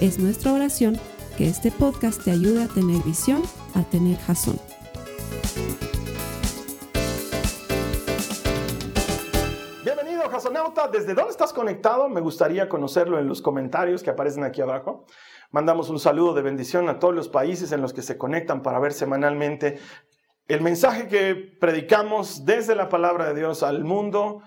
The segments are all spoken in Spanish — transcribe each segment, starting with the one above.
Es nuestra oración que este podcast te ayude a tener visión, a tener jazón. Bienvenido, Jasonauta. ¿Desde dónde estás conectado? Me gustaría conocerlo en los comentarios que aparecen aquí abajo. Mandamos un saludo de bendición a todos los países en los que se conectan para ver semanalmente el mensaje que predicamos desde la palabra de Dios al mundo.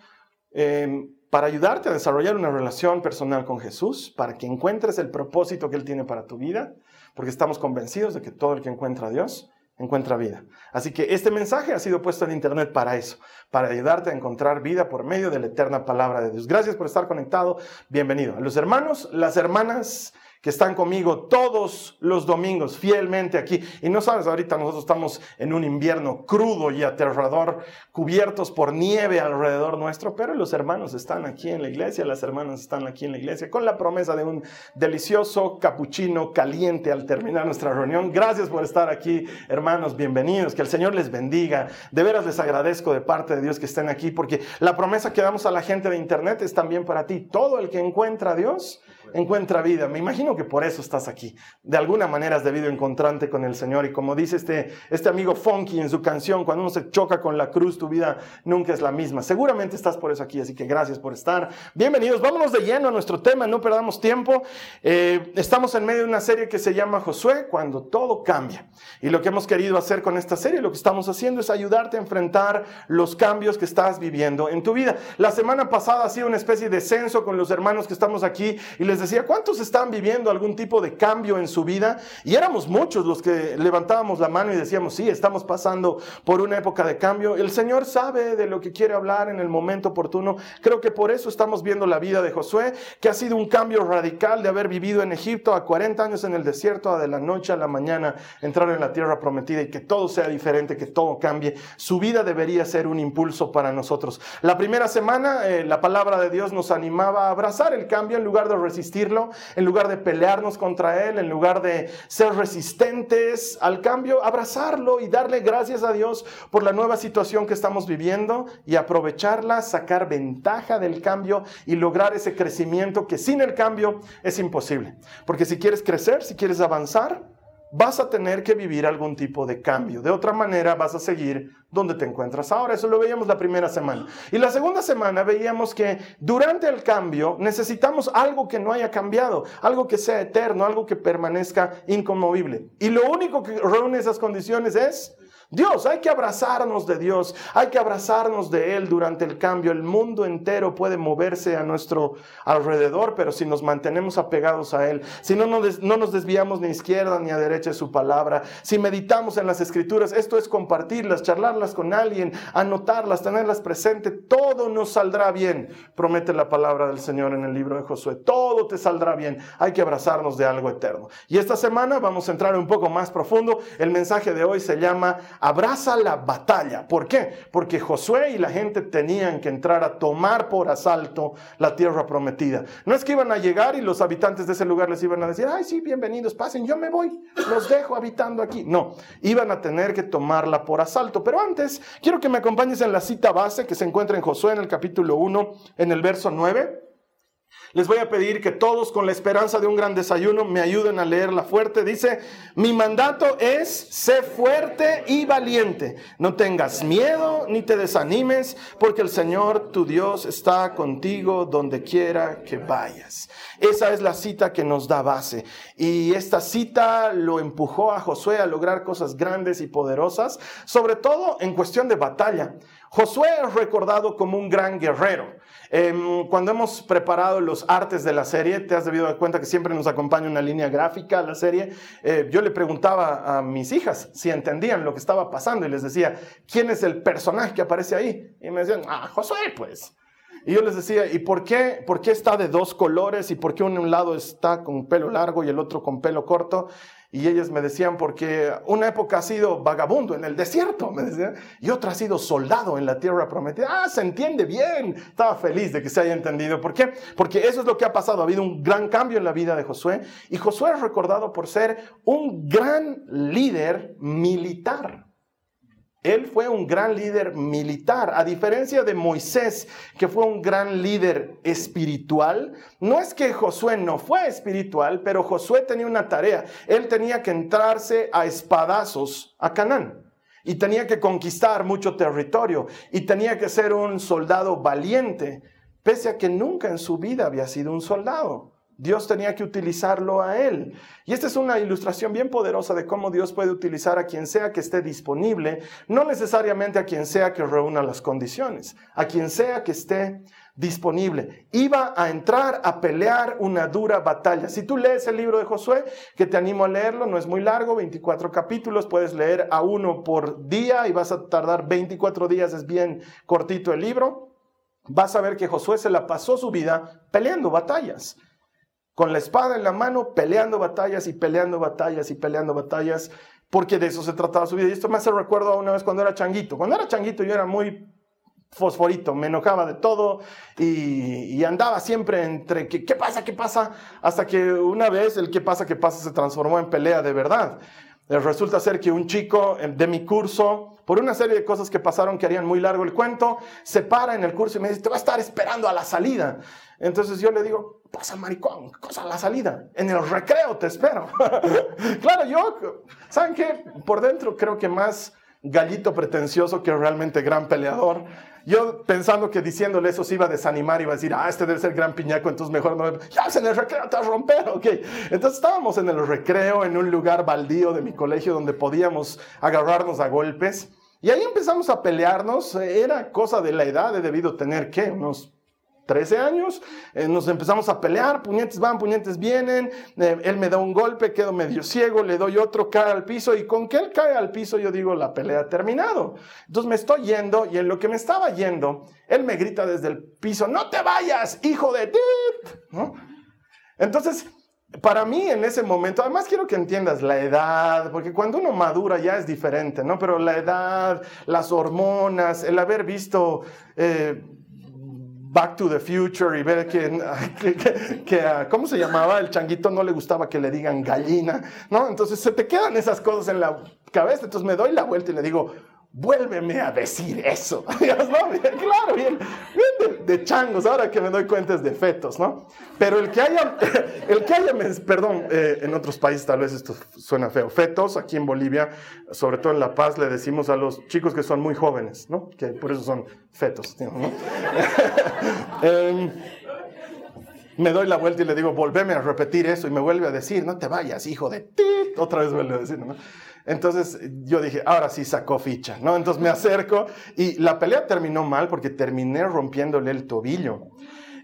Eh, para ayudarte a desarrollar una relación personal con Jesús, para que encuentres el propósito que Él tiene para tu vida, porque estamos convencidos de que todo el que encuentra a Dios encuentra vida. Así que este mensaje ha sido puesto en internet para eso, para ayudarte a encontrar vida por medio de la eterna palabra de Dios. Gracias por estar conectado. Bienvenido. A los hermanos, las hermanas, que están conmigo todos los domingos fielmente aquí. Y no sabes, ahorita nosotros estamos en un invierno crudo y aterrador, cubiertos por nieve alrededor nuestro, pero los hermanos están aquí en la iglesia, las hermanas están aquí en la iglesia, con la promesa de un delicioso capuchino caliente al terminar nuestra reunión. Gracias por estar aquí, hermanos, bienvenidos, que el Señor les bendiga. De veras les agradezco de parte de Dios que estén aquí, porque la promesa que damos a la gente de internet es también para ti. Todo el que encuentra a Dios, encuentra vida. Me imagino que por eso estás aquí. De alguna manera has debido encontrarte con el Señor. Y como dice este, este amigo Funky en su canción, cuando uno se choca con la cruz, tu vida nunca es la misma. Seguramente estás por eso aquí, así que gracias por estar. Bienvenidos, vámonos de lleno a nuestro tema, no perdamos tiempo. Eh, estamos en medio de una serie que se llama Josué, cuando todo cambia. Y lo que hemos querido hacer con esta serie, lo que estamos haciendo es ayudarte a enfrentar los cambios que estás viviendo en tu vida. La semana pasada ha sido una especie de censo con los hermanos que estamos aquí y les decía, ¿cuántos están viviendo algún tipo de cambio en su vida? Y éramos muchos los que levantábamos la mano y decíamos, sí, estamos pasando por una época de cambio. El Señor sabe de lo que quiere hablar en el momento oportuno. Creo que por eso estamos viendo la vida de Josué, que ha sido un cambio radical de haber vivido en Egipto a 40 años en el desierto, a de la noche a la mañana entrar en la tierra prometida y que todo sea diferente, que todo cambie. Su vida debería ser un impulso para nosotros. La primera semana, eh, la palabra de Dios nos animaba a abrazar el cambio en lugar de resistirlo en lugar de pelearnos contra Él, en lugar de ser resistentes al cambio, abrazarlo y darle gracias a Dios por la nueva situación que estamos viviendo y aprovecharla, sacar ventaja del cambio y lograr ese crecimiento que sin el cambio es imposible. Porque si quieres crecer, si quieres avanzar, vas a tener que vivir algún tipo de cambio. De otra manera, vas a seguir donde te encuentras ahora. Eso lo veíamos la primera semana. Y la segunda semana veíamos que durante el cambio necesitamos algo que no haya cambiado, algo que sea eterno, algo que permanezca inconmovible. Y lo único que reúne esas condiciones es Dios, hay que abrazarnos de Dios, hay que abrazarnos de Él durante el cambio. El mundo entero puede moverse a nuestro alrededor, pero si nos mantenemos apegados a Él, si no, no nos desviamos ni a izquierda ni a derecha de su palabra, si meditamos en las escrituras, esto es compartirlas, charlarlas con alguien, anotarlas, tenerlas presente, todo nos saldrá bien, promete la palabra del Señor en el libro de Josué, todo te saldrá bien, hay que abrazarnos de algo eterno. Y esta semana vamos a entrar un poco más profundo, el mensaje de hoy se llama abraza la batalla. ¿Por qué? Porque Josué y la gente tenían que entrar a tomar por asalto la tierra prometida. No es que iban a llegar y los habitantes de ese lugar les iban a decir, ay, sí, bienvenidos, pasen, yo me voy, los dejo habitando aquí. No, iban a tener que tomarla por asalto. Pero antes, quiero que me acompañes en la cita base que se encuentra en Josué en el capítulo 1, en el verso 9. Les voy a pedir que todos con la esperanza de un gran desayuno me ayuden a leerla fuerte. Dice, mi mandato es, sé fuerte y valiente. No tengas miedo ni te desanimes, porque el Señor tu Dios está contigo donde quiera que vayas. Esa es la cita que nos da base. Y esta cita lo empujó a Josué a lograr cosas grandes y poderosas, sobre todo en cuestión de batalla. Josué es recordado como un gran guerrero. Em, cuando hemos preparado los artes de la serie, te has debido dar cuenta que siempre nos acompaña una línea gráfica a la serie. Eh, yo le preguntaba a mis hijas si entendían lo que estaba pasando y les decía, ¿quién es el personaje que aparece ahí? Y me decían, ah, Josué, pues. Y yo les decía, ¿y por qué, por qué está de dos colores? ¿Y por qué un lado está con pelo largo y el otro con pelo corto? Y ellas me decían, porque una época ha sido vagabundo en el desierto, me decían, y otra ha sido soldado en la tierra prometida. Ah, se entiende bien. Estaba feliz de que se haya entendido. ¿Por qué? Porque eso es lo que ha pasado. Ha habido un gran cambio en la vida de Josué. Y Josué es recordado por ser un gran líder militar. Él fue un gran líder militar, a diferencia de Moisés, que fue un gran líder espiritual. No es que Josué no fue espiritual, pero Josué tenía una tarea. Él tenía que entrarse a espadazos a Canaán y tenía que conquistar mucho territorio y tenía que ser un soldado valiente, pese a que nunca en su vida había sido un soldado. Dios tenía que utilizarlo a él. Y esta es una ilustración bien poderosa de cómo Dios puede utilizar a quien sea que esté disponible, no necesariamente a quien sea que reúna las condiciones, a quien sea que esté disponible. Iba a entrar a pelear una dura batalla. Si tú lees el libro de Josué, que te animo a leerlo, no es muy largo, 24 capítulos, puedes leer a uno por día y vas a tardar 24 días, es bien cortito el libro. Vas a ver que Josué se la pasó su vida peleando batallas con la espada en la mano, peleando batallas y peleando batallas y peleando batallas, porque de eso se trataba su vida. Y esto me hace recuerdo a una vez cuando era changuito. Cuando era changuito yo era muy fosforito, me enojaba de todo y, andaba siempre entre qué pasa, qué pasa, hasta que una vez el qué pasa, qué pasa se transformó en pelea de verdad. Eh, resulta ser que un chico eh, de mi curso, por una serie de cosas que pasaron que harían muy largo el cuento, se para en el curso y me dice, te va a estar esperando a la salida. Entonces yo le digo, pasa maricón, cosa a la salida, en el recreo te espero. claro, yo, ¿saben qué? Por dentro creo que más gallito pretencioso que realmente gran peleador. Yo pensando que diciéndole eso se iba a desanimar, iba a decir, ah, este debe ser gran piñaco, entonces mejor no. Ya, en el recreo te vas a romper, ok. Entonces estábamos en el recreo, en un lugar baldío de mi colegio donde podíamos agarrarnos a golpes. Y ahí empezamos a pelearnos. Era cosa de la edad, he debido tener, ¿qué? Unos 13 años, eh, nos empezamos a pelear, puñetes van, puñetes vienen, eh, él me da un golpe, quedo medio ciego, le doy otro, cae al piso y con que él cae al piso yo digo, la pelea ha terminado. Entonces me estoy yendo y en lo que me estaba yendo, él me grita desde el piso, no te vayas, hijo de ti. Entonces, para mí en ese momento, además quiero que entiendas la edad, porque cuando uno madura ya es diferente, ¿no? Pero la edad, las hormonas, el haber visto... Eh, Back to the Future y ver que, ¿cómo se llamaba? El changuito no le gustaba que le digan gallina, ¿no? Entonces se te quedan esas cosas en la cabeza, entonces me doy la vuelta y le digo, vuélveme a decir eso. claro, bien, bien de, changos, ahora que me doy cuenta es de fetos, ¿no? Pero el que haya, el que haya, perdón, eh, en otros países tal vez esto suena feo, fetos, aquí en Bolivia, sobre todo en La Paz, le decimos a los chicos que son muy jóvenes, ¿no? Que por eso son fetos, ¿no? Em, me doy la vuelta y le digo, volveme a repetir eso y me vuelve a decir, no te vayas, hijo de ti. Otra vez vuelve a decir, ¿no? Entonces yo dije, ahora sí sacó ficha, ¿no? Entonces me acerco y la pelea terminó mal porque terminé rompiéndole el tobillo.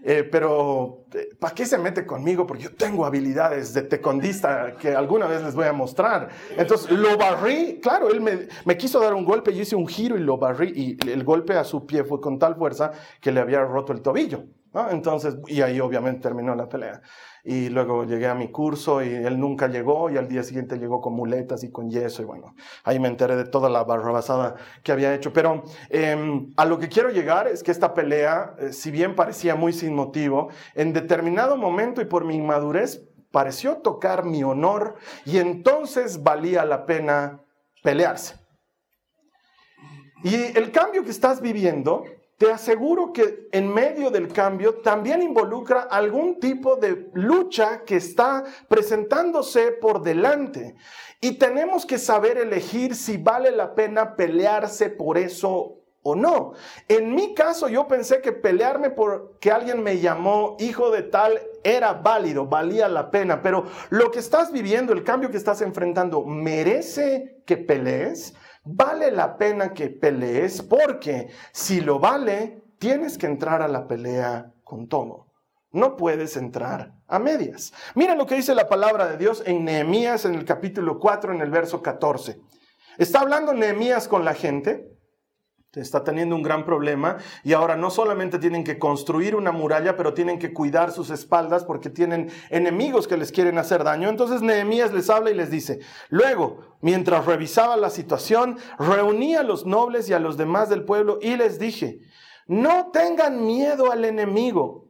Eh, pero, eh, ¿para qué se mete conmigo? Porque yo tengo habilidades de tecondista que alguna vez les voy a mostrar. Entonces lo barrí, claro, él me, me quiso dar un golpe, yo hice un giro y lo barrí y el golpe a su pie fue con tal fuerza que le había roto el tobillo. ¿no? Entonces, y ahí obviamente terminó la pelea y luego llegué a mi curso y él nunca llegó y al día siguiente llegó con muletas y con yeso y bueno, ahí me enteré de toda la barrabasada que había hecho. Pero em, a lo que quiero llegar es que esta pelea, eh, si bien parecía muy sin motivo, en determinado momento y por mi inmadurez pareció tocar mi honor y entonces valía la pena pelearse. Y el cambio que estás viviendo te aseguro que en medio del cambio también involucra algún tipo de lucha que está presentándose por delante. Y tenemos que saber elegir si vale la pena pelearse por eso o no. En mi caso yo pensé que pelearme por que alguien me llamó hijo de tal era válido, valía la pena, pero lo que estás viviendo, el cambio que estás enfrentando, ¿merece que pelees? Vale la pena que pelees porque si lo vale, tienes que entrar a la pelea con todo. No puedes entrar a medias. Mira lo que dice la palabra de Dios en Nehemías en el capítulo 4, en el verso 14. Está hablando Nehemías con la gente está teniendo un gran problema y ahora no solamente tienen que construir una muralla, pero tienen que cuidar sus espaldas porque tienen enemigos que les quieren hacer daño. Entonces Nehemías les habla y les dice, luego, mientras revisaba la situación, reuní a los nobles y a los demás del pueblo y les dije, no tengan miedo al enemigo.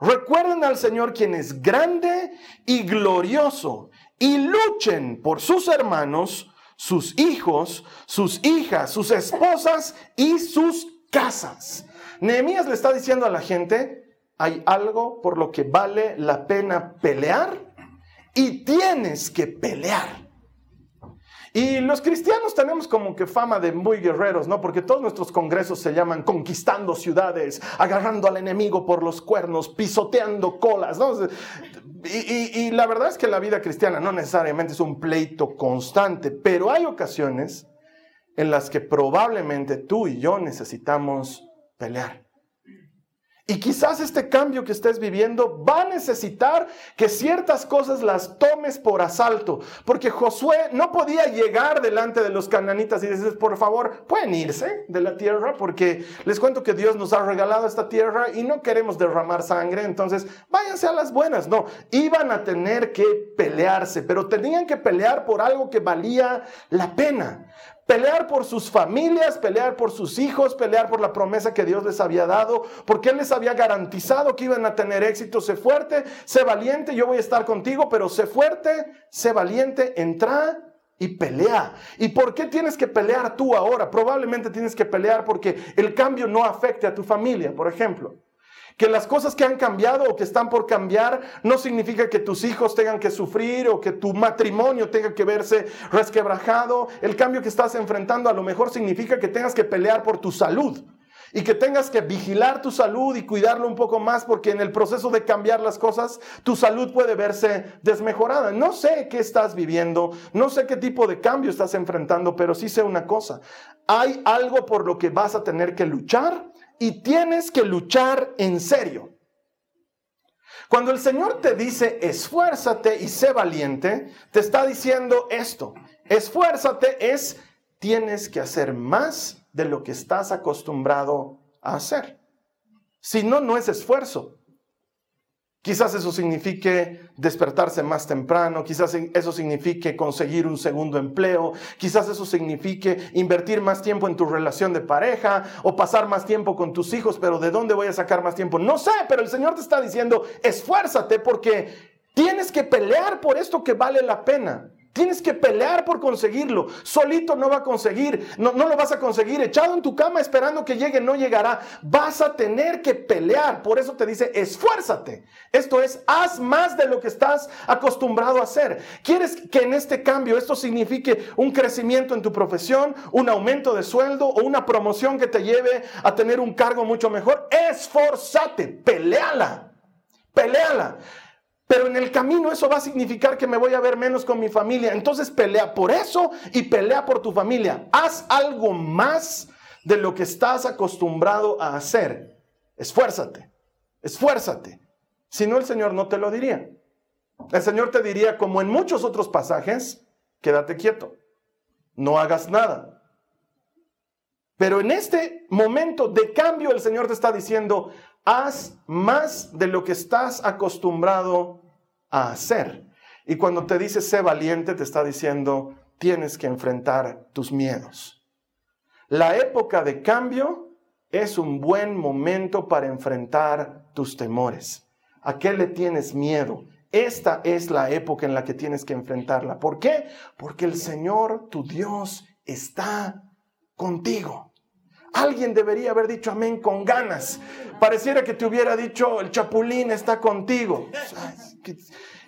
Recuerden al Señor quien es grande y glorioso y luchen por sus hermanos sus hijos, sus hijas, sus esposas y sus casas. Nehemías le está diciendo a la gente, hay algo por lo que vale la pena pelear y tienes que pelear. Y los cristianos tenemos como que fama de muy guerreros, ¿no? Porque todos nuestros congresos se llaman conquistando ciudades, agarrando al enemigo por los cuernos, pisoteando colas, ¿no? Y, la verdad es que la vida cristiana no necesariamente es un pleito constante, pero hay ocasiones en las que probablemente tú y yo necesitamos pelear. Y quizás este cambio que estés viviendo va a necesitar que ciertas cosas las tomes por asalto. Porque Josué no podía llegar delante de los cananitas y decirles, por favor, pueden irse de la tierra, porque les cuento que Dios nos ha regalado esta tierra y no queremos derramar sangre, entonces váyanse a las buenas. No, iban a tener que pelearse, pero tenían que pelear por algo que valía la pena. Pelear por sus familias, pelear por sus hijos, pelear por la promesa que Dios les había dado, porque Él les había garantizado que iban a tener éxito. Sé fuerte, sé valiente, yo voy a estar contigo, pero sé fuerte, sé valiente, entra y pelea. ¿Y por qué tienes que pelear tú ahora? Probablemente tienes que pelear porque el cambio no afecte a tu familia, por ejemplo. Que las cosas que han cambiado o que están por cambiar no significa que tus hijos tengan que sufrir o que tu matrimonio tenga que verse resquebrajado. El cambio que estás enfrentando a lo mejor significa que tengas que pelear por tu salud y que tengas que vigilar tu salud y cuidarlo un poco más porque en el proceso de cambiar las cosas tu salud puede verse desmejorada. No sé qué estás viviendo, no sé qué tipo de cambio estás enfrentando, pero sí sé una cosa. Hay algo por lo que vas a tener que luchar y tienes que luchar en serio. Cuando el Señor te dice esfuérzate y sé valiente, te está diciendo esto. Esfuérzate es tienes que hacer más de lo que estás acostumbrado a hacer. Si no, no es esfuerzo. Quizás eso signifique despertarse más temprano, quizás eso signifique conseguir un segundo empleo, quizás eso signifique invertir más tiempo en tu relación de pareja o pasar más tiempo con tus hijos, pero ¿de dónde voy a sacar más tiempo? No sé, pero el Señor te está diciendo, esfuérzate porque tienes que pelear por esto que vale la pena. Tienes que pelear por conseguirlo. Solito no va a conseguir, no, no, lo vas a conseguir. Echado en tu cama esperando que llegue, no llegará. Vas a tener que pelear. Por eso te dice, esfuérzate. Esto es, haz más de lo que estás acostumbrado a hacer. ¿Quieres que en este cambio esto signifique un crecimiento en tu profesión, un aumento de sueldo o una promoción que te lleve a tener un cargo mucho mejor? Esforzate, peleala, peleala. Pero en el camino eso va a significar que me voy a ver menos con mi familia. Entonces pelea por eso y pelea por tu familia. Haz algo más de lo que estás acostumbrado a hacer. Esfuérzate, esfuérzate. Si no, el Señor no te lo diría. El Señor te diría, como en muchos otros pasajes, quédate quieto, no hagas nada. Pero en este momento de cambio el Señor te está diciendo, haz más de lo que estás acostumbrado a hacer. Y cuando te dice sé valiente, te está diciendo tienes que enfrentar tus miedos. La época de cambio es un buen momento para enfrentar tus temores. ¿A qué le tienes miedo? Esta es la época en la que tienes que enfrentarla. ¿Por qué? Porque el Señor, tu Dios, está contigo. Alguien debería haber dicho amén con ganas. Pareciera que te hubiera dicho, el chapulín está contigo.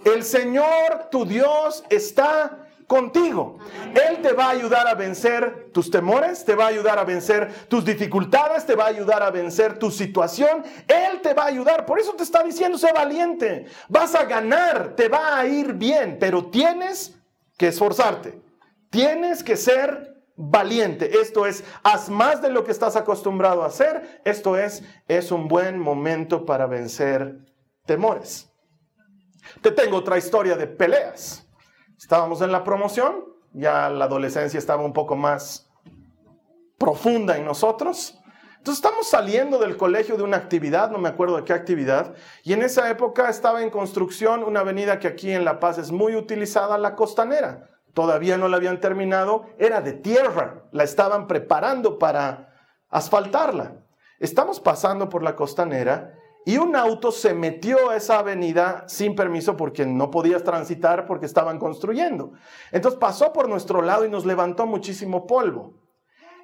El Señor, tu Dios, está contigo. Él te va a ayudar a vencer tus temores, te va a ayudar a vencer tus dificultades, te va a ayudar a vencer tu situación. Él te va a ayudar. Por eso te está diciendo, sé valiente. Vas a ganar, te va a ir bien, pero tienes que esforzarte. Tienes que ser valiente. Esto es, haz más de lo que estás acostumbrado a hacer. Esto es, es un buen momento para vencer temores. Te tengo otra historia de peleas. Estábamos en la promoción, ya la adolescencia estaba un poco más profunda en nosotros. Entonces estamos saliendo del colegio de una actividad, no me acuerdo de qué actividad, y en esa época estaba en construcción una avenida que aquí en La Paz es muy utilizada, la costanera. Todavía no la habían terminado, era de tierra, la estaban preparando para asfaltarla. Estamos pasando por la costanera y un auto se metió a esa avenida sin permiso porque no podías transitar porque estaban construyendo. Entonces pasó por nuestro lado y nos levantó muchísimo polvo.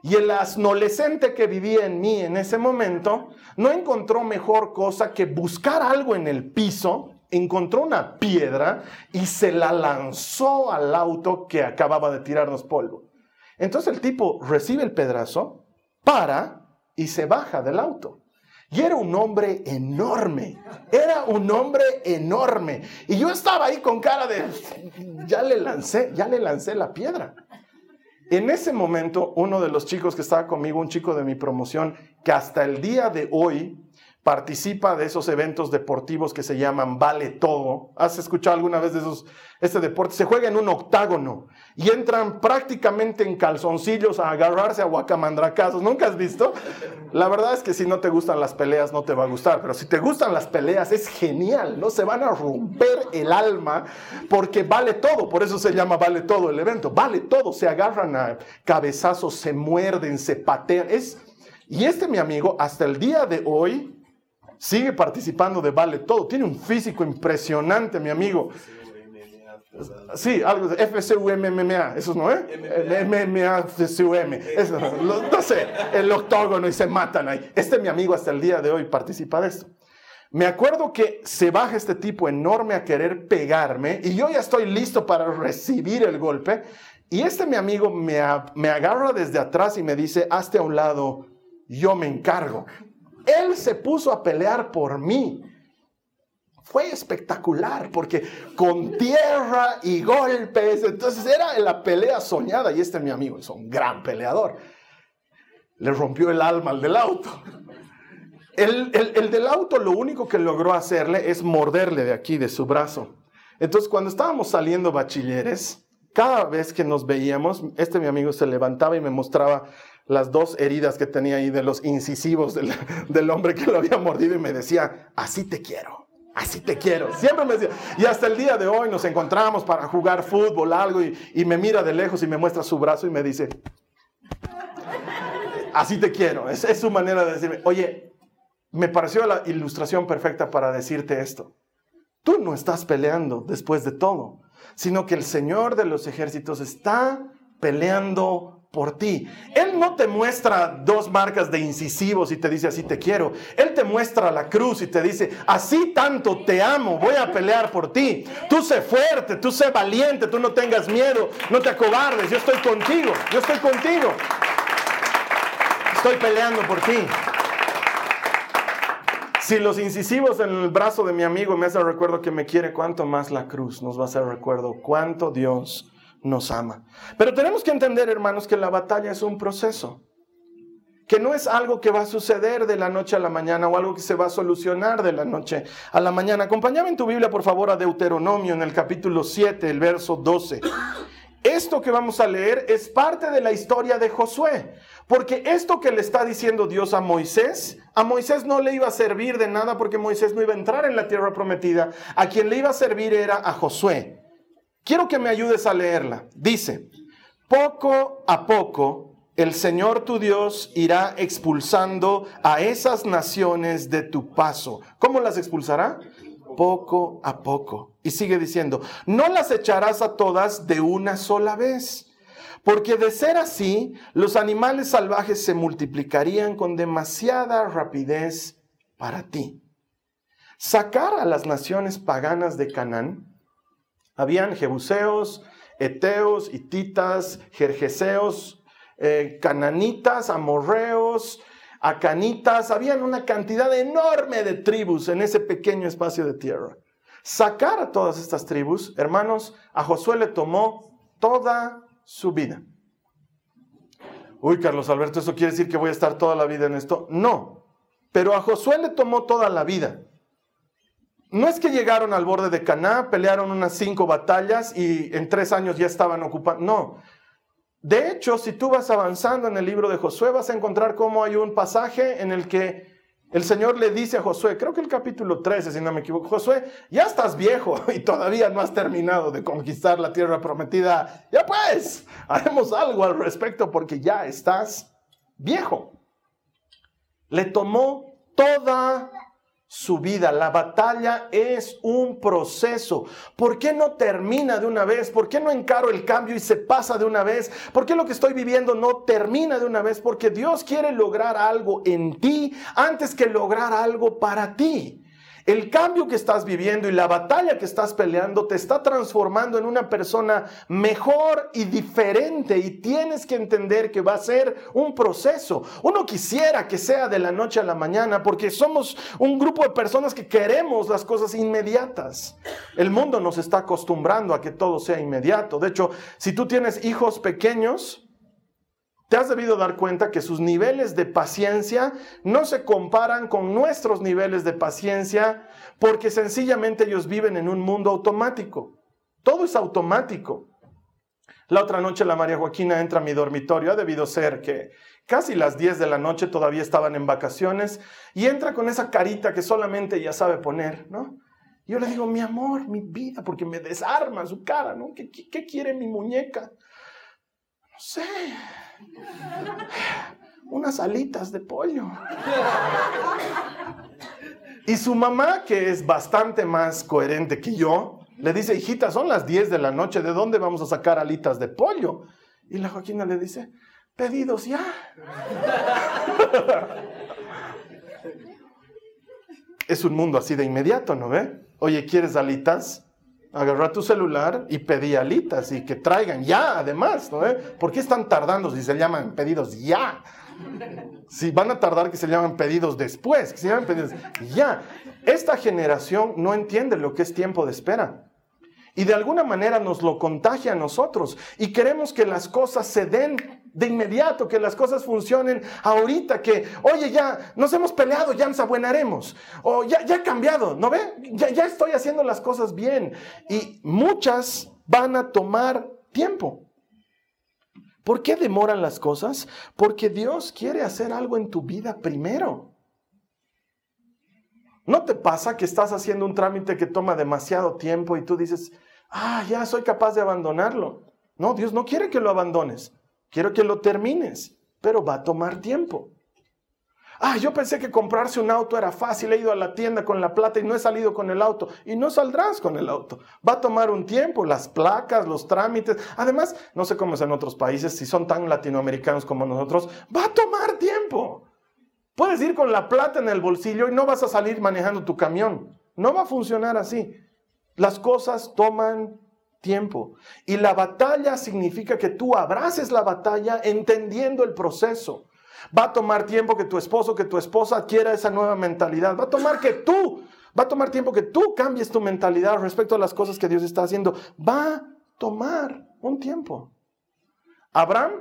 Y el adolescente que vivía en mí en ese momento no encontró mejor cosa que buscar algo en el piso, encontró una piedra y se la lanzó al auto que acababa de tirarnos polvo. Entonces el tipo recibe el pedazo, para y se baja del auto. Y era un hombre enorme, era un hombre enorme. Y yo estaba ahí con cara de, ya le lancé, ya le lancé la piedra. En ese momento, uno de los chicos que estaba conmigo, un chico de mi promoción, que hasta el día de hoy participa de esos eventos deportivos que se llaman Vale Todo. ¿Has escuchado alguna vez de esos, este deporte? Se juega en un octágono y entran prácticamente en calzoncillos a agarrarse a guacamandracazos. ¿Nunca has visto? La verdad es que si no te gustan las peleas no te va a gustar, pero si te gustan las peleas es genial, ¿no? Se van a romper el alma porque vale todo, por eso se llama Vale Todo el evento. Vale todo, se agarran a cabezazos, se muerden, se patean. Es, y este mi amigo, hasta el día de hoy, sigue participando de Vale Todo. Tiene un físico impresionante, mi amigo. Sí, algo de FCUMMA, eso no es. MMA, FCUM, eso, no sé, el octógono y se matan ahí. Este mi amigo hasta el día de hoy participa de esto. Me acuerdo que se baja este tipo enorme a querer pegarme y yo ya estoy listo para recibir el golpe. Y este mi amigo me, me agarra desde atrás y me dice, hazte a un lado, yo me encargo. Él se puso a pelear por mí. Fue espectacular porque con tierra y golpes, entonces era la pelea soñada y este es mi amigo, es un gran peleador. Le rompió el alma al del auto. El, el, del auto lo único que logró hacerle es morderle de aquí, de su brazo. Entonces cuando estábamos saliendo bachilleres, cada vez que nos veíamos, este mi amigo se levantaba y me mostraba las dos heridas que tenía ahí de los incisivos del, hombre que lo había mordido y me decía, así te quiero, así te quiero. Siempre me decía, y hasta el día de hoy nos encontramos para jugar fútbol, algo, y, me mira de lejos y me muestra su brazo y me dice, así te quiero. Es, es su manera de decirme, oye, me pareció la ilustración perfecta para decirte esto. Tú no estás peleando después de todo, sino que el Señor de los ejércitos está peleando por ti. Él no te muestra dos marcas de incisivos y te dice así te quiero. Él te muestra la cruz y te dice así tanto te amo, voy a pelear por ti. Tú sé fuerte, tú sé valiente, tú no tengas miedo, no te acobardes, yo estoy contigo, yo estoy contigo. Estoy peleando por ti. Si los incisivos en el brazo de mi amigo me hacen recuerdo que me quiere, cuánto más la cruz nos va a hacer recuerdo cuánto Dios nos ama. Pero tenemos que entender, hermanos, que la batalla es un proceso. Que no es algo que va a suceder de la noche a la mañana o algo que se va a solucionar de la noche a la mañana. Acompáñame en tu Biblia, por favor, a Deuteronomio en el capítulo 7, el verso 12. Esto que vamos a leer es parte de la historia de Josué. Porque esto que le está diciendo Dios a Moisés, a Moisés no le iba a servir de nada porque Moisés no iba a entrar en la tierra prometida. A quien le iba a servir era a Josué. Quiero que me ayudes a leerla. Dice, poco a poco el Señor tu Dios irá expulsando a esas naciones de tu paso. ¿Cómo las expulsará? Poco a poco. Y sigue diciendo, no las echarás a todas de una sola vez. Porque de ser así, los animales salvajes se multiplicarían con demasiada rapidez para ti. Sacar a las naciones paganas de Canaán habían jebuseos, eteos, hititas, jerjeseos, eh, cananitas, amorreos, acanitas. Habían una cantidad enorme de tribus en ese pequeño espacio de tierra. Sacar a todas estas tribus, hermanos, a Josué le tomó toda su vida. Uy, Carlos Alberto, ¿eso quiere decir que voy a estar toda la vida en esto? No, pero a Josué le tomó toda la vida. No es que llegaron al borde de Caná, pelearon unas cinco batallas y en tres años ya estaban ocupando. No. De hecho, si tú vas avanzando en el libro de Josué, vas a encontrar cómo hay un pasaje en el que el Señor le dice a Josué, creo que el capítulo 13, si no me equivoco, Josué, ya estás viejo y todavía no has terminado de conquistar la tierra prometida. Ya pues, haremos algo al respecto porque ya estás viejo. Le tomó toda su vida. La batalla es un proceso. ¿Por qué no termina de una vez? ¿Por qué no encaro el cambio y se pasa de una vez? ¿Por qué lo que estoy viviendo no termina de una vez? Porque Dios quiere lograr algo en ti antes que lograr algo para ti. El cambio que estás viviendo y la batalla que estás peleando te está transformando en una persona mejor y diferente y tienes que entender que va a ser un proceso. Uno quisiera que sea de la noche a la mañana porque somos un grupo de personas que queremos las cosas inmediatas. El mundo nos está acostumbrando a que todo sea inmediato. De hecho, si tú tienes hijos pequeños, te has debido dar cuenta que sus niveles de paciencia no se comparan con nuestros niveles de paciencia porque sencillamente ellos viven en un mundo automático. Todo es automático. La otra noche la María Joaquina entra a mi dormitorio, ha debido ser que casi las 10 de la noche todavía estaban en vacaciones y entra con esa carita que solamente ella sabe poner, ¿no? Yo le digo, mi amor, mi vida, porque me desarma su cara, ¿no? ¿Qué, qué quiere mi muñeca? No sé, unas alitas de pollo. Y su mamá, que es bastante más coherente que yo, le dice, hijita, son las 10 de la noche, ¿de dónde vamos a sacar alitas de pollo? Y la Joaquina le dice, pedidos ya. es un mundo así de inmediato, ¿no ve? Oye, ¿quieres alitas? Agarrar tu celular y pedí alitas y que traigan ya, además, ¿no? ¿Por qué están tardando si se llaman pedidos ya? Si van a tardar que se llaman pedidos después, que se llaman pedidos ya. Esta generación no entiende lo que es tiempo de espera. Y de alguna manera nos lo contagia a nosotros. Y queremos que las cosas se den de inmediato, que las cosas funcionen ahorita, que, oye, ya nos hemos peleado, ya nos abuenaremos, o ya, ya he cambiado, ¿no ve? Ya, ya estoy haciendo las cosas bien. Y muchas van a tomar tiempo. ¿Por qué demoran las cosas? Porque Dios quiere hacer algo en tu vida primero. ¿No te pasa que estás haciendo un trámite que toma demasiado tiempo y tú dices, ah, ya soy capaz de abandonarlo? No, Dios no quiere que lo abandones. Quiero que lo termines, pero va a tomar tiempo. Ah, yo pensé que comprarse un auto era fácil, he ido a la tienda con la plata y no he salido con el auto. Y no saldrás con el auto. Va a tomar un tiempo, las placas, los trámites. Además, no sé cómo es en otros países, si son tan latinoamericanos como nosotros, va a tomar tiempo. Puedes ir con la plata en el bolsillo y no vas a salir manejando tu camión. No va a funcionar así. Las cosas toman tiempo. Y la batalla significa que tú abraces la batalla entendiendo el proceso. Va a tomar tiempo que tu esposo, que tu esposa adquiera esa nueva mentalidad. Va a tomar que tú, va a tomar tiempo que tú cambies tu mentalidad respecto a las cosas que Dios está haciendo. Va a tomar un tiempo. Abraham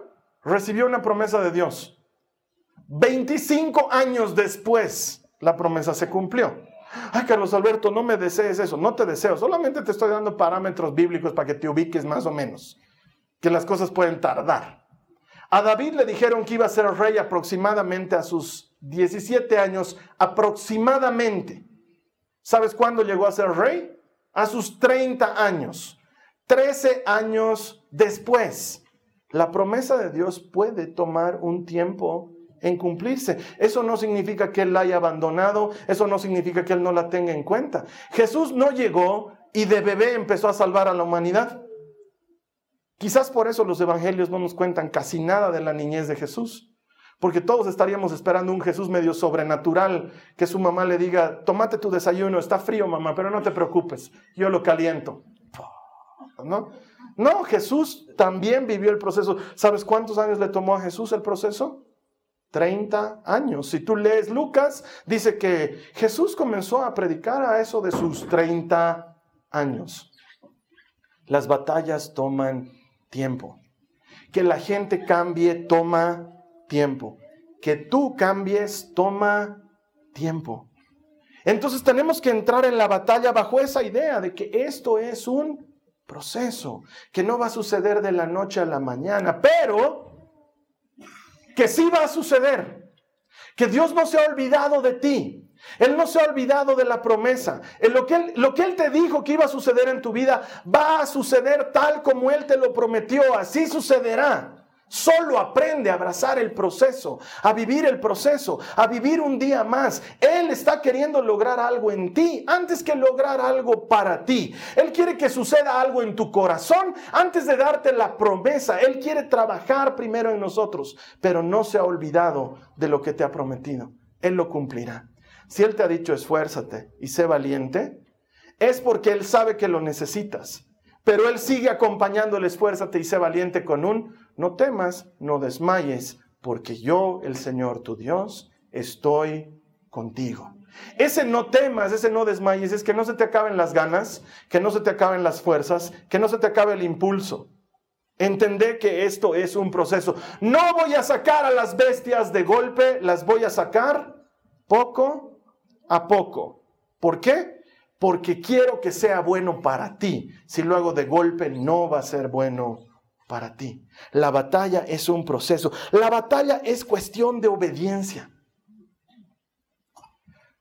recibió una promesa de Dios. 25 años después, la promesa se cumplió. Ay, Carlos Alberto, no me desees eso. No te deseo. Solamente te estoy dando parámetros bíblicos para que te ubiques más o menos. Que las cosas pueden tardar. A David le dijeron que iba a ser rey aproximadamente a sus 17 años. Aproximadamente. ¿Sabes cuándo llegó a ser rey? A sus 30 años. 13 años después. La promesa de Dios puede tomar un tiempo en cumplirse. Eso no significa que Él la haya abandonado, eso no significa que Él no la tenga en cuenta. Jesús no llegó y de bebé empezó a salvar a la humanidad. Quizás por eso los evangelios no nos cuentan casi nada de la niñez de Jesús. Porque todos estaríamos esperando un Jesús medio sobrenatural, que su mamá le diga, tómate tu desayuno, está frío mamá, pero no te preocupes, yo lo caliento. ¿No? No, Jesús también vivió el proceso. ¿Sabes cuántos años le tomó a Jesús el proceso? 30 años. Si tú lees Lucas, dice que Jesús comenzó a predicar a eso de sus 30 años. Las batallas toman tiempo. Que la gente cambie toma tiempo. Que tú cambies toma tiempo. Entonces tenemos que entrar en la batalla bajo esa idea de que esto es un proceso, que no va a suceder de la noche a la mañana, pero que sí va a suceder, que Dios no se ha olvidado de ti. Él no se ha olvidado de la promesa. Lo, que lo que Él te dijo que iba a suceder en tu vida va a suceder tal como Él te lo prometió. Así sucederá. Solo aprende a abrazar el proceso, a vivir el proceso, a vivir un día más. Él está queriendo lograr algo en ti antes que lograr algo para ti. Él quiere que suceda algo en tu corazón antes de darte la promesa. Él quiere trabajar primero en nosotros, pero no se ha olvidado de lo que te ha prometido. Él lo cumplirá. Si Él te ha dicho esfuérzate y sé valiente, es porque Él sabe que lo necesitas. Pero Él sigue acompañando el esfuérzate y sé valiente con un no temas, no desmayes, porque yo, el Señor tu Dios, estoy contigo. Ese no temas, ese no desmayes, es que no se te acaben las ganas, que no se te acaben las fuerzas, que no se te acabe el impulso. Entendé que esto es un proceso. No voy a sacar a las bestias de golpe, las voy a sacar poco a poco. ¿Por qué? Porque quiero que sea bueno para ti. Si lo hago de golpe, no va a ser bueno para ti. La batalla es un proceso. La batalla es cuestión de obediencia.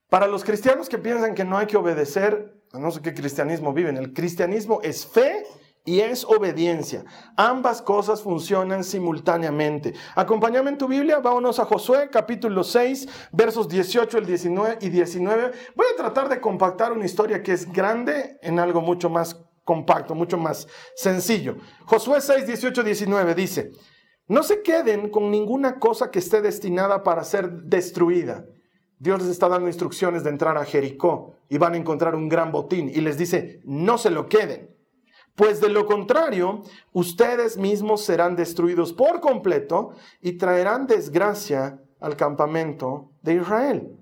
Para los cristianos que piensan que no hay que obedecer, no sé qué cristianismo viven, el cristianismo es fe y es obediencia. Ambas cosas funcionan simultáneamente. Acompáñame en tu Biblia, vámonos a Josué capítulo 6, versos 18 el 19 y 19. Voy a tratar de compactar una historia que es grande en algo mucho más compacto, mucho más sencillo. Josué 6, 18, 19 dice, no se queden con ninguna cosa que esté destinada para ser destruida. Dios les está dando instrucciones de entrar a Jericó y van a encontrar un gran botín y les dice, no se lo queden. Pues de lo contrario, ustedes mismos serán destruidos por completo y traerán desgracia al campamento de Israel.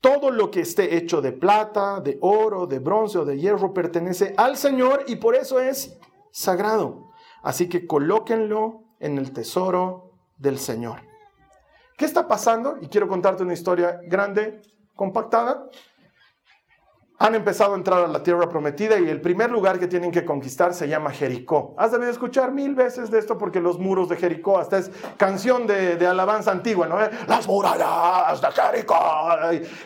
Todo lo que esté hecho de plata, de oro, de bronce o de hierro pertenece al Señor y por eso es sagrado. Así que colóquenlo en el tesoro del Señor. ¿Qué está pasando? Y quiero contarte una historia grande, compactada han empezado a entrar a la tierra prometida y el primer lugar que tienen que conquistar se llama Jericó. Has debido escuchar mil veces de esto porque los muros de Jericó, hasta es canción de, alabanza antigua, ¿no? Las murallas de Jericó.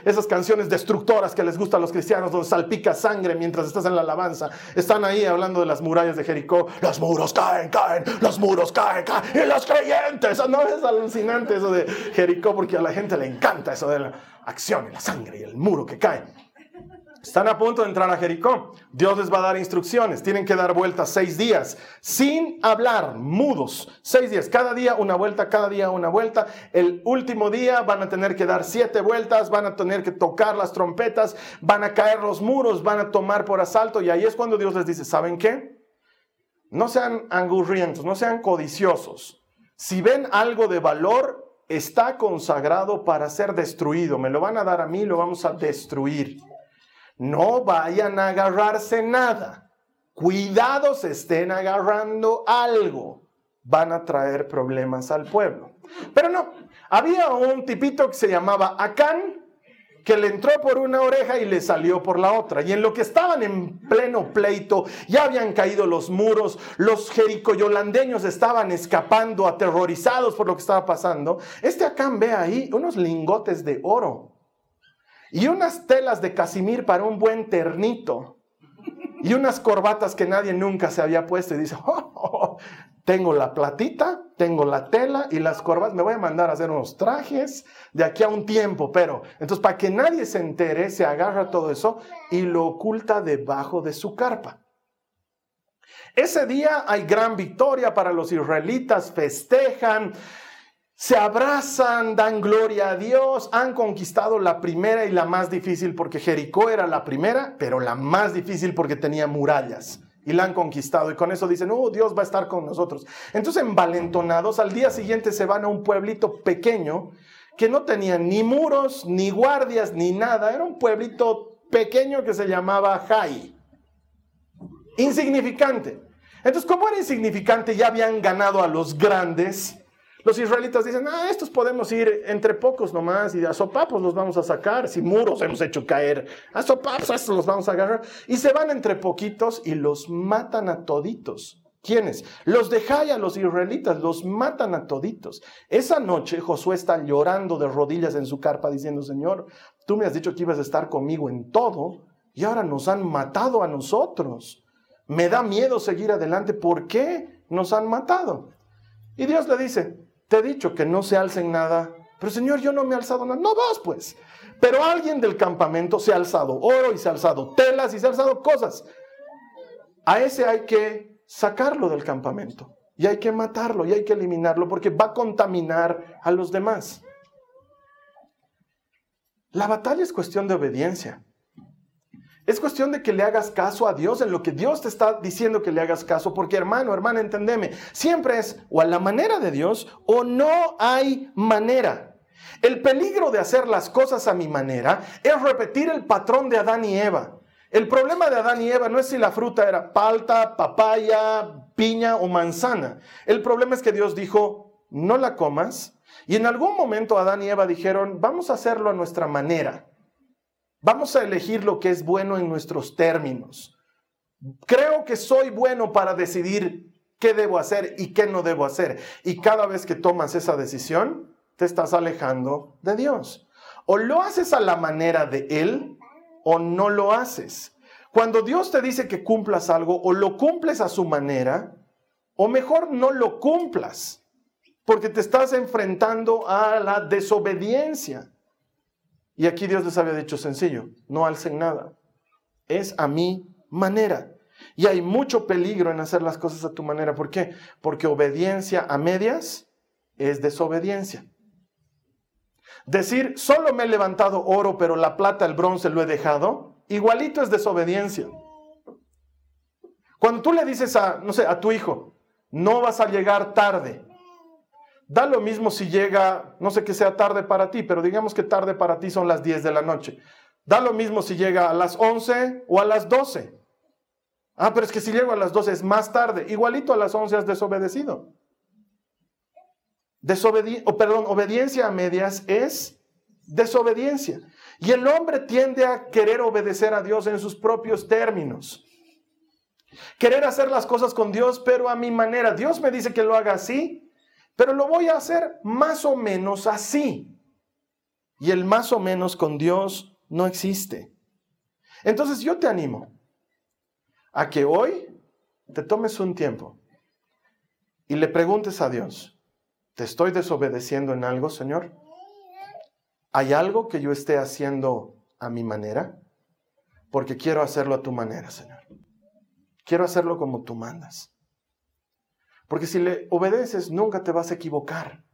Esas canciones destructoras que les gustan a los cristianos donde salpica sangre mientras estás en la alabanza. Están ahí hablando de las murallas de Jericó. Los muros caen, caen, los muros caen, caen. Y los creyentes. No es alucinante eso de Jericó porque a la gente le encanta eso de la acción y la sangre y el muro que cae. Están a punto de entrar a Jericó. Dios les va a dar instrucciones. Tienen que dar vueltas seis días sin hablar, mudos. Seis días. Cada día una vuelta, cada día una vuelta. El último día van a tener que dar siete vueltas, van a tener que tocar las trompetas, van a caer los muros, van a tomar por asalto. Y ahí es cuando Dios les dice, ¿saben qué? No sean angurrientos, no sean codiciosos. Si ven algo de valor, está consagrado para ser destruido. Me lo van a dar a mí, lo vamos a destruir. No vayan a agarrarse nada. Cuidado se estén agarrando algo. Van a traer problemas al pueblo. Pero no, había un tipito que se llamaba Acán, que le entró por una oreja y le salió por la otra. Y en lo que estaban en pleno pleito, ya habían caído los muros, los jericoyolandeños estaban escapando, aterrorizados por lo que estaba pasando. Este Acán ve ahí unos lingotes de oro y unas telas de casimir para un buen ternito y unas corbatas que nadie nunca se había puesto y dice, oh, oh, oh, tengo la platita, tengo la tela y las corbatas, me voy a mandar a hacer unos trajes de aquí a un tiempo, pero entonces para que nadie se entere, se agarra todo eso y lo oculta debajo de su carpa. Ese día hay gran victoria para los israelitas, festejan, se abrazan, dan gloria a Dios, han conquistado la primera y la más difícil porque Jericó era la primera, pero la más difícil porque tenía murallas y la han conquistado y con eso dicen, oh, Dios va a estar con nosotros. Entonces, envalentonados, al día siguiente se van a un pueblito pequeño que no tenía ni muros, ni guardias, ni nada. Era un pueblito pequeño que se llamaba Jai. Insignificante. Entonces, como era insignificante, ya habían ganado a los grandes Los israelitas dicen, ah, estos podemos ir entre pocos nomás y a sopapos los vamos a sacar. Si muros hemos hecho caer, a sopapos estos los vamos a agarrar. Y se van entre poquitos y los matan a toditos. ¿Quiénes? Los de Jaya, los israelitas, los matan a toditos. Esa noche Josué está llorando de rodillas en su carpa diciendo, Señor, tú me has dicho que ibas a estar conmigo en todo y ahora nos han matado a nosotros. Me da miedo seguir adelante. ¿Por qué nos han matado? Y Dios le dice, te he dicho que no se alcen nada, pero Señor, yo no me he alzado nada. No vas pues. Pero alguien del campamento se ha alzado oro y se ha alzado telas y se ha alzado cosas. A ese hay que sacarlo del campamento y hay que matarlo y hay que eliminarlo porque va a contaminar a los demás. La batalla es cuestión de obediencia. Es cuestión de que le hagas caso a Dios en lo que Dios te está diciendo que le hagas caso, porque hermano, hermana, entendeme, siempre es o a la manera de Dios o no hay manera. El peligro de hacer las cosas a mi manera es repetir el patrón de Adán y Eva. El problema de Adán y Eva no es si la fruta era palta, papaya, piña o manzana. El problema es que Dios dijo, no la comas. Y en algún momento Adán y Eva dijeron, vamos a hacerlo a nuestra manera. Vamos a elegir lo que es bueno en nuestros términos. Creo que soy bueno para decidir qué debo hacer y qué no debo hacer. Y cada vez que tomas esa decisión, te estás alejando de Dios. O lo haces a la manera de Él o no lo haces. Cuando Dios te dice que cumplas algo, o lo cumples a su manera, o mejor no lo cumplas, porque te estás enfrentando a la desobediencia. Y aquí Dios les había dicho sencillo, no alcen nada. Es a mi manera. Y hay mucho peligro en hacer las cosas a tu manera. ¿Por qué? Porque obediencia a medias es desobediencia. Decir, solo me he levantado oro, pero la plata, el bronce lo he dejado, igualito es desobediencia. Cuando tú le dices a, no sé, a tu hijo, no vas a llegar tarde, Da lo mismo si llega, no sé que sea tarde para ti, pero digamos que tarde para ti son las 10 de la noche. Da lo mismo si llega a las 11 o a las 12. Ah, pero es que si llego a las 12 es más tarde. Igualito a las 11 has desobedecido. o perdón, obediencia a medias es desobediencia. Y el hombre tiende a querer obedecer a Dios en sus propios términos. Querer hacer las cosas con Dios, pero a mi manera. Dios me dice que lo haga así, pero lo voy a hacer más o menos así. Y el más o menos con Dios no existe. Entonces yo te animo a que hoy te tomes un tiempo y le preguntes a Dios, ¿te estoy desobedeciendo en algo, Señor? ¿Hay algo que yo esté haciendo a mi manera? Porque quiero hacerlo a tu manera, Señor. Quiero hacerlo como tú mandas. Porque si le obedeces, nunca te vas a equivocar.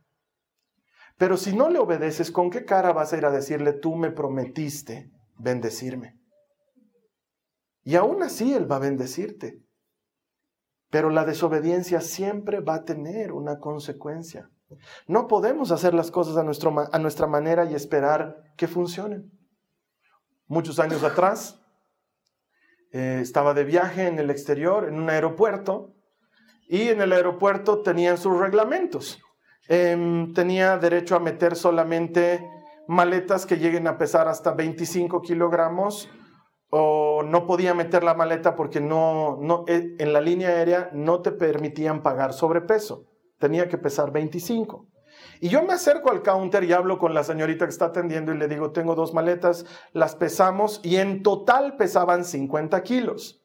Pero si no le obedeces, ¿con qué cara vas a ir a decirle, tú me prometiste bendecirme? Y aún así Él va a bendecirte. Pero la desobediencia siempre va a tener una consecuencia. No podemos hacer las cosas a, nuestro, a nuestra manera y esperar que funcionen. Muchos años atrás eh, estaba de viaje en el exterior, en un aeropuerto, y en el aeropuerto tenían sus reglamentos. Em, tenía derecho a meter solamente maletas que lleguen a pesar hasta 25 kilogramos o no podía meter la maleta porque no, eh, en la línea aérea no te permitían pagar sobrepeso. Tenía que pesar 25. Y yo me acerco al counter y hablo con la señorita que está atendiendo y le digo, tengo dos maletas, las pesamos y en total pesaban 50 kilos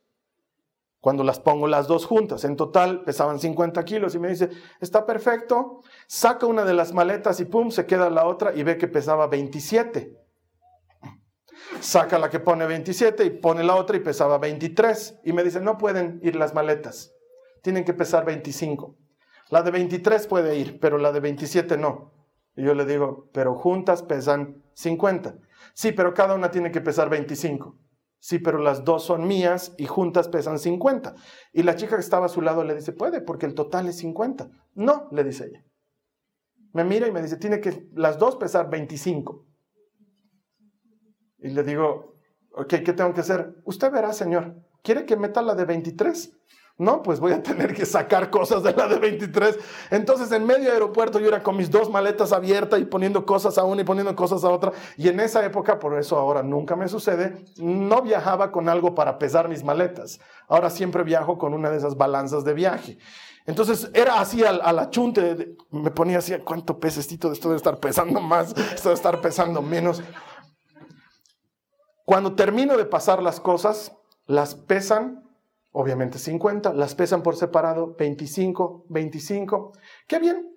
cuando las pongo las dos juntas. En total pesaban 50 kilos y me dice, está perfecto, saca una de las maletas y pum, se queda la otra y ve que pesaba 27. Saca la que pone 27 y pone la otra y pesaba 23. Y me dice, no pueden ir las maletas, tienen que pesar 25. La de 23 puede ir, pero la de 27 no. Y yo le digo, pero juntas pesan 50. Sí, pero cada una tiene que pesar 25. Sí, pero las dos son mías y juntas pesan 50. Y la chica que estaba a su lado le dice, puede, porque el total es 50. No, le dice ella. Me mira y me dice, tiene que las dos pesar 25. Y le digo, ok, ¿qué tengo que hacer? Usted verá, señor. ¿Quiere que meta la de 23? No, pues voy a tener que sacar cosas de la de 23. Entonces, en medio aeropuerto, yo era con mis dos maletas abiertas y poniendo cosas a una y poniendo cosas a otra. Y en esa época, por eso ahora nunca me sucede, no viajaba con algo para pesar mis maletas. Ahora siempre viajo con una de esas balanzas de viaje. Entonces era así al, al achunte, me ponía así, ¿cuánto pesa esto? Esto debe estar pesando más, esto debe estar pesando menos. Cuando termino de pasar las cosas, las pesan obviamente 50, las pesan por separado 25, 25. Qué bien.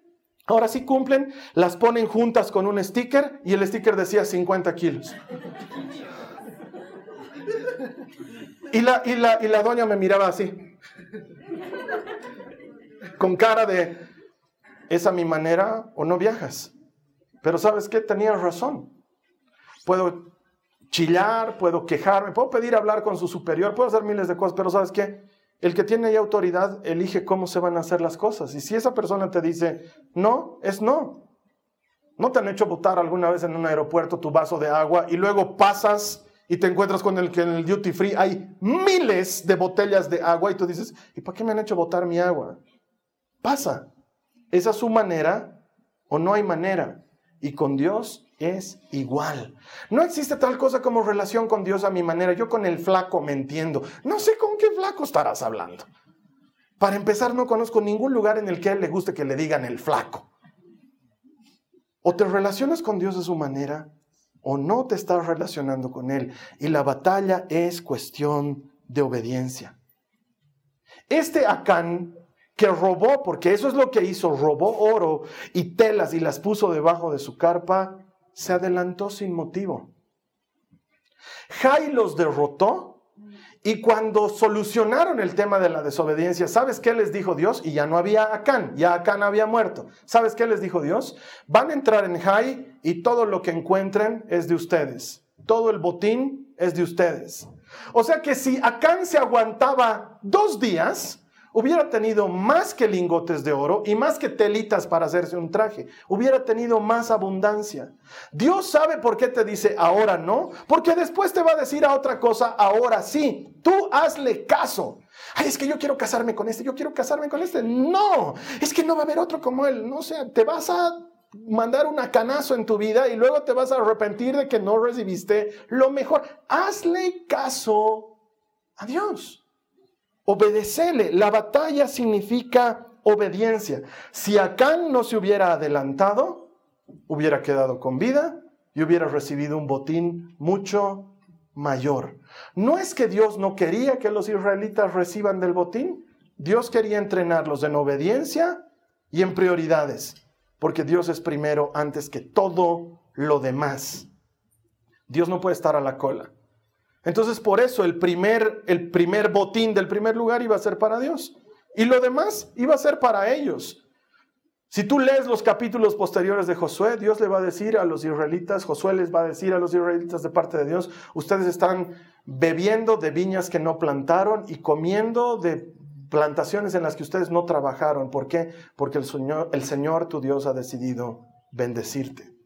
Ahora sí cumplen, las ponen juntas con un sticker y el sticker decía 50 kilos. Y la, y la, y la doña me miraba así, con cara de, ¿es a mi manera o no viajas? Pero sabes qué, tenía razón. Puedo chillar, puedo quejarme, puedo pedir hablar con su superior, puedo hacer miles de cosas, pero ¿sabes qué? El que tiene ahí autoridad elige cómo se van a hacer las cosas. Y si esa persona te dice no, es no. ¿No te han hecho botar alguna vez en un aeropuerto tu vaso de agua y luego pasas y te encuentras con el que en el duty free hay miles de botellas de agua y tú dices, ¿y por qué me han hecho botar mi agua? Pasa. Esa es su manera o no hay manera. Y con Dios es igual. No existe tal cosa como relación con Dios a mi manera. Yo con el flaco me entiendo. No sé con qué flaco estarás hablando. Para empezar, no conozco ningún lugar en el que a él le guste que le digan el flaco. O te relacionas con Dios de su manera o no te estás relacionando con Él. Y la batalla es cuestión de obediencia. Este Acán que robó, porque eso es lo que hizo, robó oro y telas y las puso debajo de su carpa, se adelantó sin motivo. Jai los derrotó y cuando solucionaron el tema de la desobediencia, ¿sabes qué les dijo Dios? Y ya no había Acán, ya Acán había muerto. ¿Sabes qué les dijo Dios? Van a entrar en Jai y todo lo que encuentren es de ustedes. Todo el botín es de ustedes. O sea que si Acán se aguantaba dos días, hubiera tenido más que lingotes de oro y más que telitas para hacerse un traje. Hubiera tenido más abundancia. Dios sabe por qué te dice ahora no, porque después te va a decir a otra cosa ahora sí. Tú hazle caso. Ay, es que yo quiero casarme con este, yo quiero casarme con este. No, es que no va a haber otro como él. No sé, te vas a mandar un canazo en tu vida y luego te vas a arrepentir de que no recibiste lo mejor. Hazle caso a Dios. Obedecele. La batalla significa obediencia. Si Acán no se hubiera adelantado, hubiera quedado con vida y hubiera recibido un botín mucho mayor. No es que Dios no quería que los israelitas reciban del botín, Dios quería entrenarlos en obediencia y en prioridades, porque Dios es primero antes que todo lo demás. Dios no puede estar a la cola. Entonces por eso el primer, el primer botín del primer lugar iba a ser para Dios. Y lo demás iba a ser para ellos. Si tú lees los capítulos posteriores de Josué, Dios le va a decir a los israelitas, Josué les va a decir a los israelitas de parte de Dios, ustedes están bebiendo de viñas que no plantaron y comiendo de plantaciones en las que ustedes no trabajaron. ¿Por qué? Porque el Señor, el Señor tu Dios ha decidido bendecirte.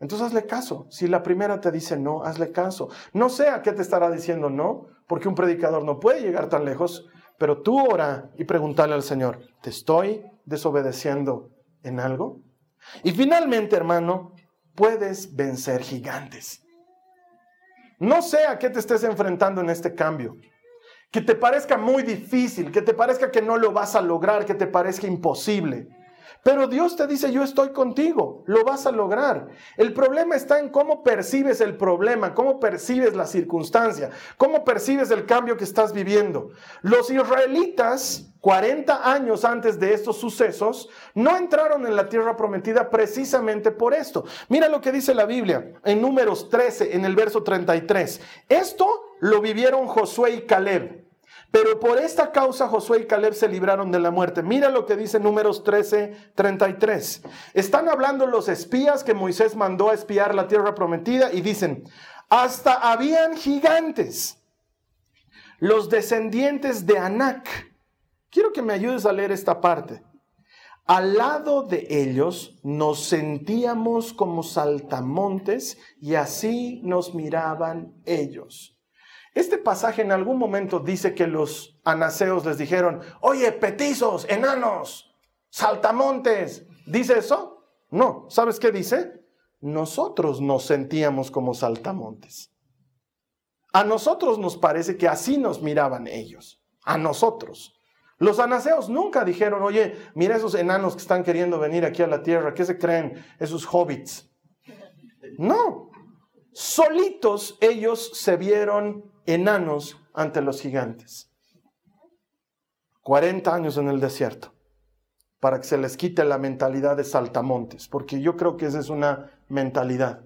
Entonces hazle caso. Si la primera te dice no, hazle caso. No sé a qué te estará diciendo no, porque un predicador no puede llegar tan lejos, pero tú ora y pregúntale al Señor, ¿te estoy desobedeciendo en algo? Y finalmente, hermano, puedes vencer gigantes. No sé a qué te estés enfrentando en este cambio. Que te parezca muy difícil, que te parezca que no lo vas a lograr, que te parezca imposible. Pero Dios te dice, yo estoy contigo, lo vas a lograr. El problema está en cómo percibes el problema, cómo percibes la circunstancia, cómo percibes el cambio que estás viviendo. Los israelitas, 40 años antes de estos sucesos, no entraron en la tierra prometida precisamente por esto. Mira lo que dice la Biblia en números 13, en el verso 33. Esto lo vivieron Josué y Caleb. Pero por esta causa Josué y Caleb se libraron de la muerte. Mira lo que dice números 13, 33. Están hablando los espías que Moisés mandó a espiar la tierra prometida y dicen, hasta habían gigantes, los descendientes de Anac. Quiero que me ayudes a leer esta parte. Al lado de ellos nos sentíamos como saltamontes y así nos miraban ellos. Este pasaje en algún momento dice que los anaseos les dijeron, oye, petizos, enanos, saltamontes. ¿Dice eso? No. ¿Sabes qué dice? Nosotros nos sentíamos como saltamontes. A nosotros nos parece que así nos miraban ellos. A nosotros. Los anaseos nunca dijeron, oye, mira esos enanos que están queriendo venir aquí a la tierra, ¿qué se creen? Esos hobbits. No. Solitos ellos se vieron enanos ante los gigantes. 40 años en el desierto para que se les quite la mentalidad de saltamontes, porque yo creo que esa es una mentalidad.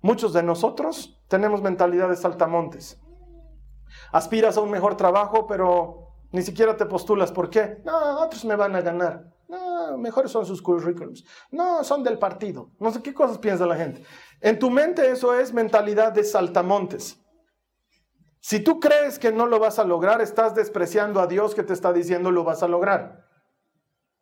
Muchos de nosotros tenemos mentalidad de saltamontes. Aspiras a un mejor trabajo, pero ni siquiera te postulas. ¿Por qué? No, otros me van a ganar. No, mejores son sus currículums. No, son del partido. No sé qué cosas piensa la gente. En tu mente eso es mentalidad de saltamontes. Si tú crees que no lo vas a lograr, estás despreciando a Dios que te está diciendo lo vas a lograr.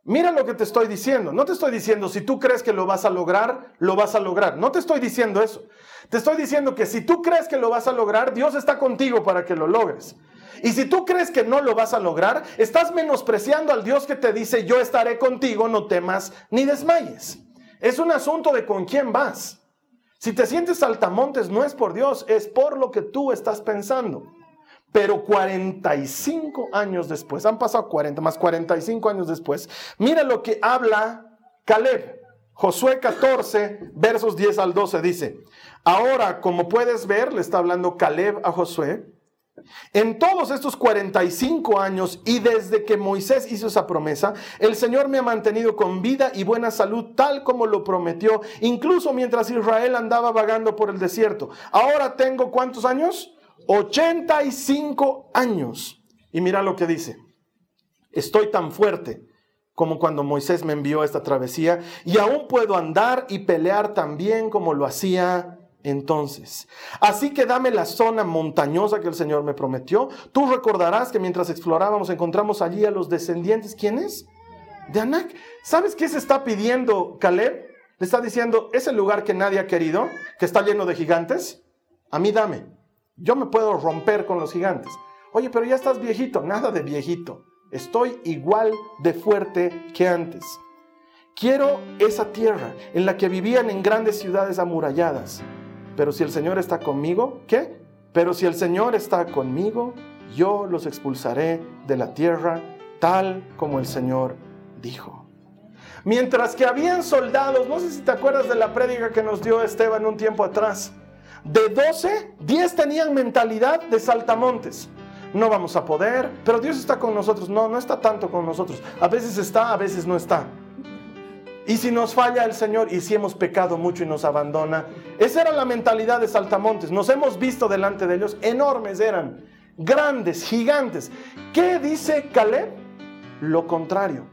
Mira lo que te estoy diciendo. No te estoy diciendo si tú crees que lo vas a lograr, lo vas a lograr. No te estoy diciendo eso. Te estoy diciendo que si tú crees que lo vas a lograr, Dios está contigo para que lo logres. Y si tú crees que no lo vas a lograr, estás menospreciando al Dios que te dice, yo estaré contigo, no temas ni desmayes. Es un asunto de con quién vas. Si te sientes saltamontes, no es por Dios, es por lo que tú estás pensando. Pero 45 años después, han pasado 40 más 45 años después, mira lo que habla Caleb. Josué 14, versos 10 al 12 dice, ahora como puedes ver, le está hablando Caleb a Josué, en todos estos 45 años y desde que Moisés hizo esa promesa, el Señor me ha mantenido con vida y buena salud tal como lo prometió, incluso mientras Israel andaba vagando por el desierto. Ahora tengo cuántos años? 85 años. Y mira lo que dice. Estoy tan fuerte como cuando Moisés me envió esta travesía y aún puedo andar y pelear tan bien como lo hacía entonces. Así que dame la zona montañosa que el Señor me prometió. Tú recordarás que mientras explorábamos encontramos allí a los descendientes. ¿Quiénes? De Anak. ¿Sabes qué se está pidiendo Caleb? Le está diciendo, ese lugar que nadie ha querido, que está lleno de gigantes, a mí dame. Yo me puedo romper con los gigantes. Oye, pero ya estás viejito. Nada de viejito. Estoy igual de fuerte que antes. Quiero esa tierra en la que vivían en grandes ciudades amuralladas pero si el Señor está conmigo, ¿qué? Pero si el Señor está conmigo, yo los expulsaré de la tierra, tal como el Señor dijo. Mientras que habían soldados, no sé si te acuerdas de la prédica que nos dio Esteban un tiempo atrás, de 12, 10 tenían mentalidad de saltamontes. No vamos a poder, pero Dios está con nosotros. No, no está tanto con nosotros. A veces está, a veces no está. Y si nos falla el Señor y si hemos pecado mucho y nos abandona, esa era la mentalidad de Saltamontes. Nos hemos visto delante de ellos, enormes eran, grandes, gigantes. ¿Qué dice Caleb? Lo contrario.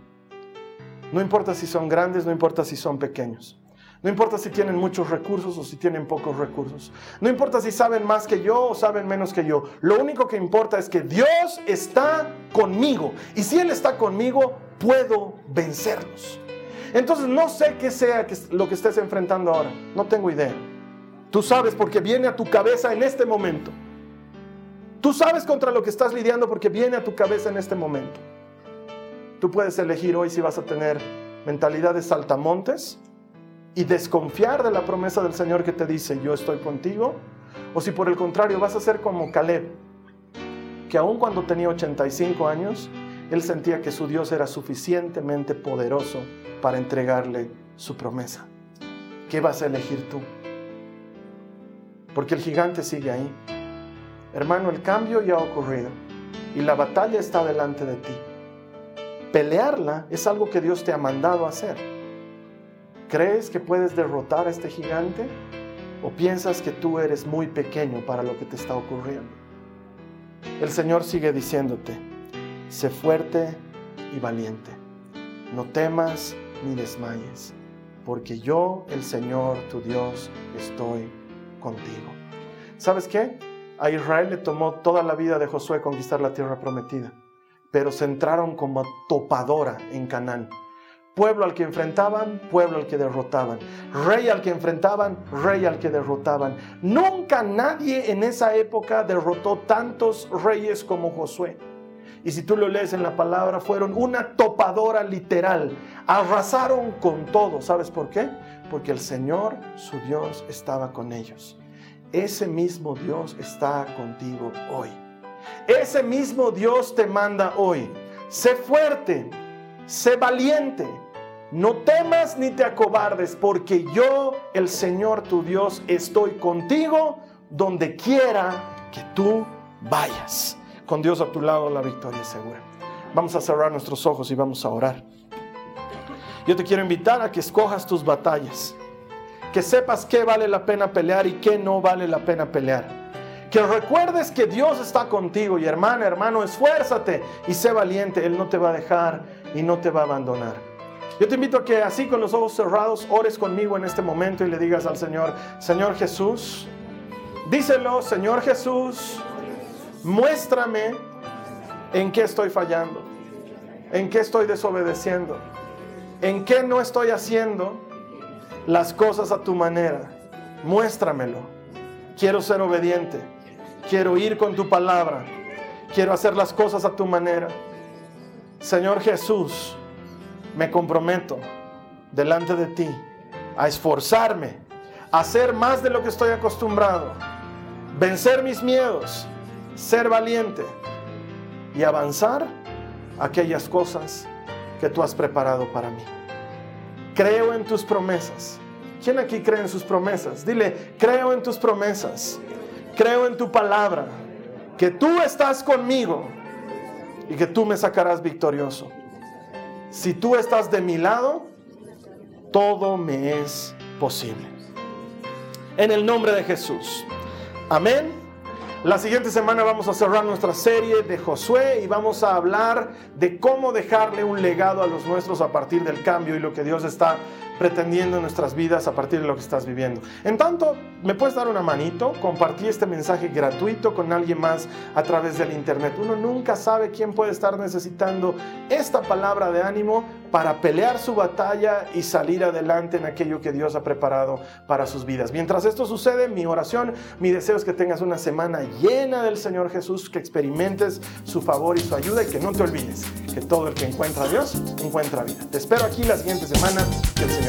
No importa si son grandes, no importa si son pequeños. No importa si tienen muchos recursos o si tienen pocos recursos. No importa si saben más que yo o saben menos que yo. Lo único que importa es que Dios está conmigo. Y si Él está conmigo, puedo vencerlos. Entonces no sé qué sea lo que estés enfrentando ahora. No tengo idea. Tú sabes porque viene a tu cabeza en este momento. Tú sabes contra lo que estás lidiando porque viene a tu cabeza en este momento. Tú puedes elegir hoy si vas a tener mentalidad de saltamontes y desconfiar de la promesa del Señor que te dice, yo estoy contigo, o si por el contrario vas a ser como Caleb, que aun cuando tenía 85 años, él sentía que su Dios era suficientemente poderoso para entregarle su promesa. ¿Qué vas a elegir tú? Porque el gigante sigue ahí. Hermano, el cambio ya ha ocurrido y la batalla está delante de ti. Pelearla es algo que Dios te ha mandado hacer. ¿Crees que puedes derrotar a este gigante? ¿O piensas que tú eres muy pequeño para lo que te está ocurriendo? El Señor sigue diciéndote, sé fuerte y valiente. No temas ni desmayes, porque yo, el Señor, tu Dios, estoy contigo. ¿Sabes qué? A Israel le tomó toda la vida de Josué conquistar la tierra prometida, pero se entraron como topadora en Canaán. pueblo al que enfrentaban, pueblo al que derrotaban, rey al que enfrentaban, rey al que derrotaban. Nunca nadie en esa época derrotó tantos reyes como Josué. Y si tú lo lees en la palabra, fueron una topadora literal. Arrasaron con todo. ¿Sabes por qué? Porque el Señor, su Dios, estaba con ellos. Ese mismo Dios está contigo hoy. Ese mismo Dios te manda hoy. Sé fuerte, sé valiente. No temas ni te acobardes, porque yo, el Señor tu Dios, estoy contigo donde quiera que tú vayas. Con Dios a tu lado la victoria es segura. Vamos a cerrar nuestros ojos y vamos a orar. Yo te quiero invitar a que escojas tus batallas, que sepas qué vale la pena pelear y qué no vale la pena pelear. Que recuerdes que Dios está contigo y hermana, hermano, esfuérzate y sé valiente. Él no te va a dejar y no te va a abandonar. Yo te invito a que así con los ojos cerrados ores conmigo en este momento y le digas al Señor, Señor Jesús, díselo, Señor Jesús, muéstrame en qué estoy fallando, en qué estoy desobedeciendo, en qué no estoy haciendo las cosas a tu manera. Muéstramelo. Quiero ser obediente. Quiero ir con tu palabra. Quiero hacer las cosas a tu manera. Señor Jesús, me comprometo delante de ti a esforzarme, a hacer más de lo que estoy acostumbrado, vencer mis miedos, ser valiente y avanzar aquellas cosas que tú has preparado para mí. Creo en tus promesas. ¿Quién aquí cree en sus promesas? Dile, creo en tus promesas. Creo en tu palabra. Que tú estás conmigo y que tú me sacarás victorioso. Si tú estás de mi lado, todo me es posible. En el nombre de Jesús. Amén. La siguiente semana vamos a cerrar nuestra serie de Josué y vamos a hablar de cómo dejarle un legado a los nuestros a partir del cambio y lo que Dios está pretendiendo en nuestras vidas a partir de lo que estás viviendo. En tanto, me puedes dar una manito, compartí este mensaje gratuito con alguien más a través del internet. Uno nunca sabe quién puede estar necesitando esta palabra de ánimo para pelear su batalla y salir adelante en aquello que Dios ha preparado para sus vidas. Mientras esto sucede, mi oración, mi deseo es que tengas una semana llena del Señor Jesús, que experimentes su favor y su ayuda y que no te olvides que todo el que encuentra a Dios encuentra vida. Te espero aquí la siguiente semana. Que el Señor.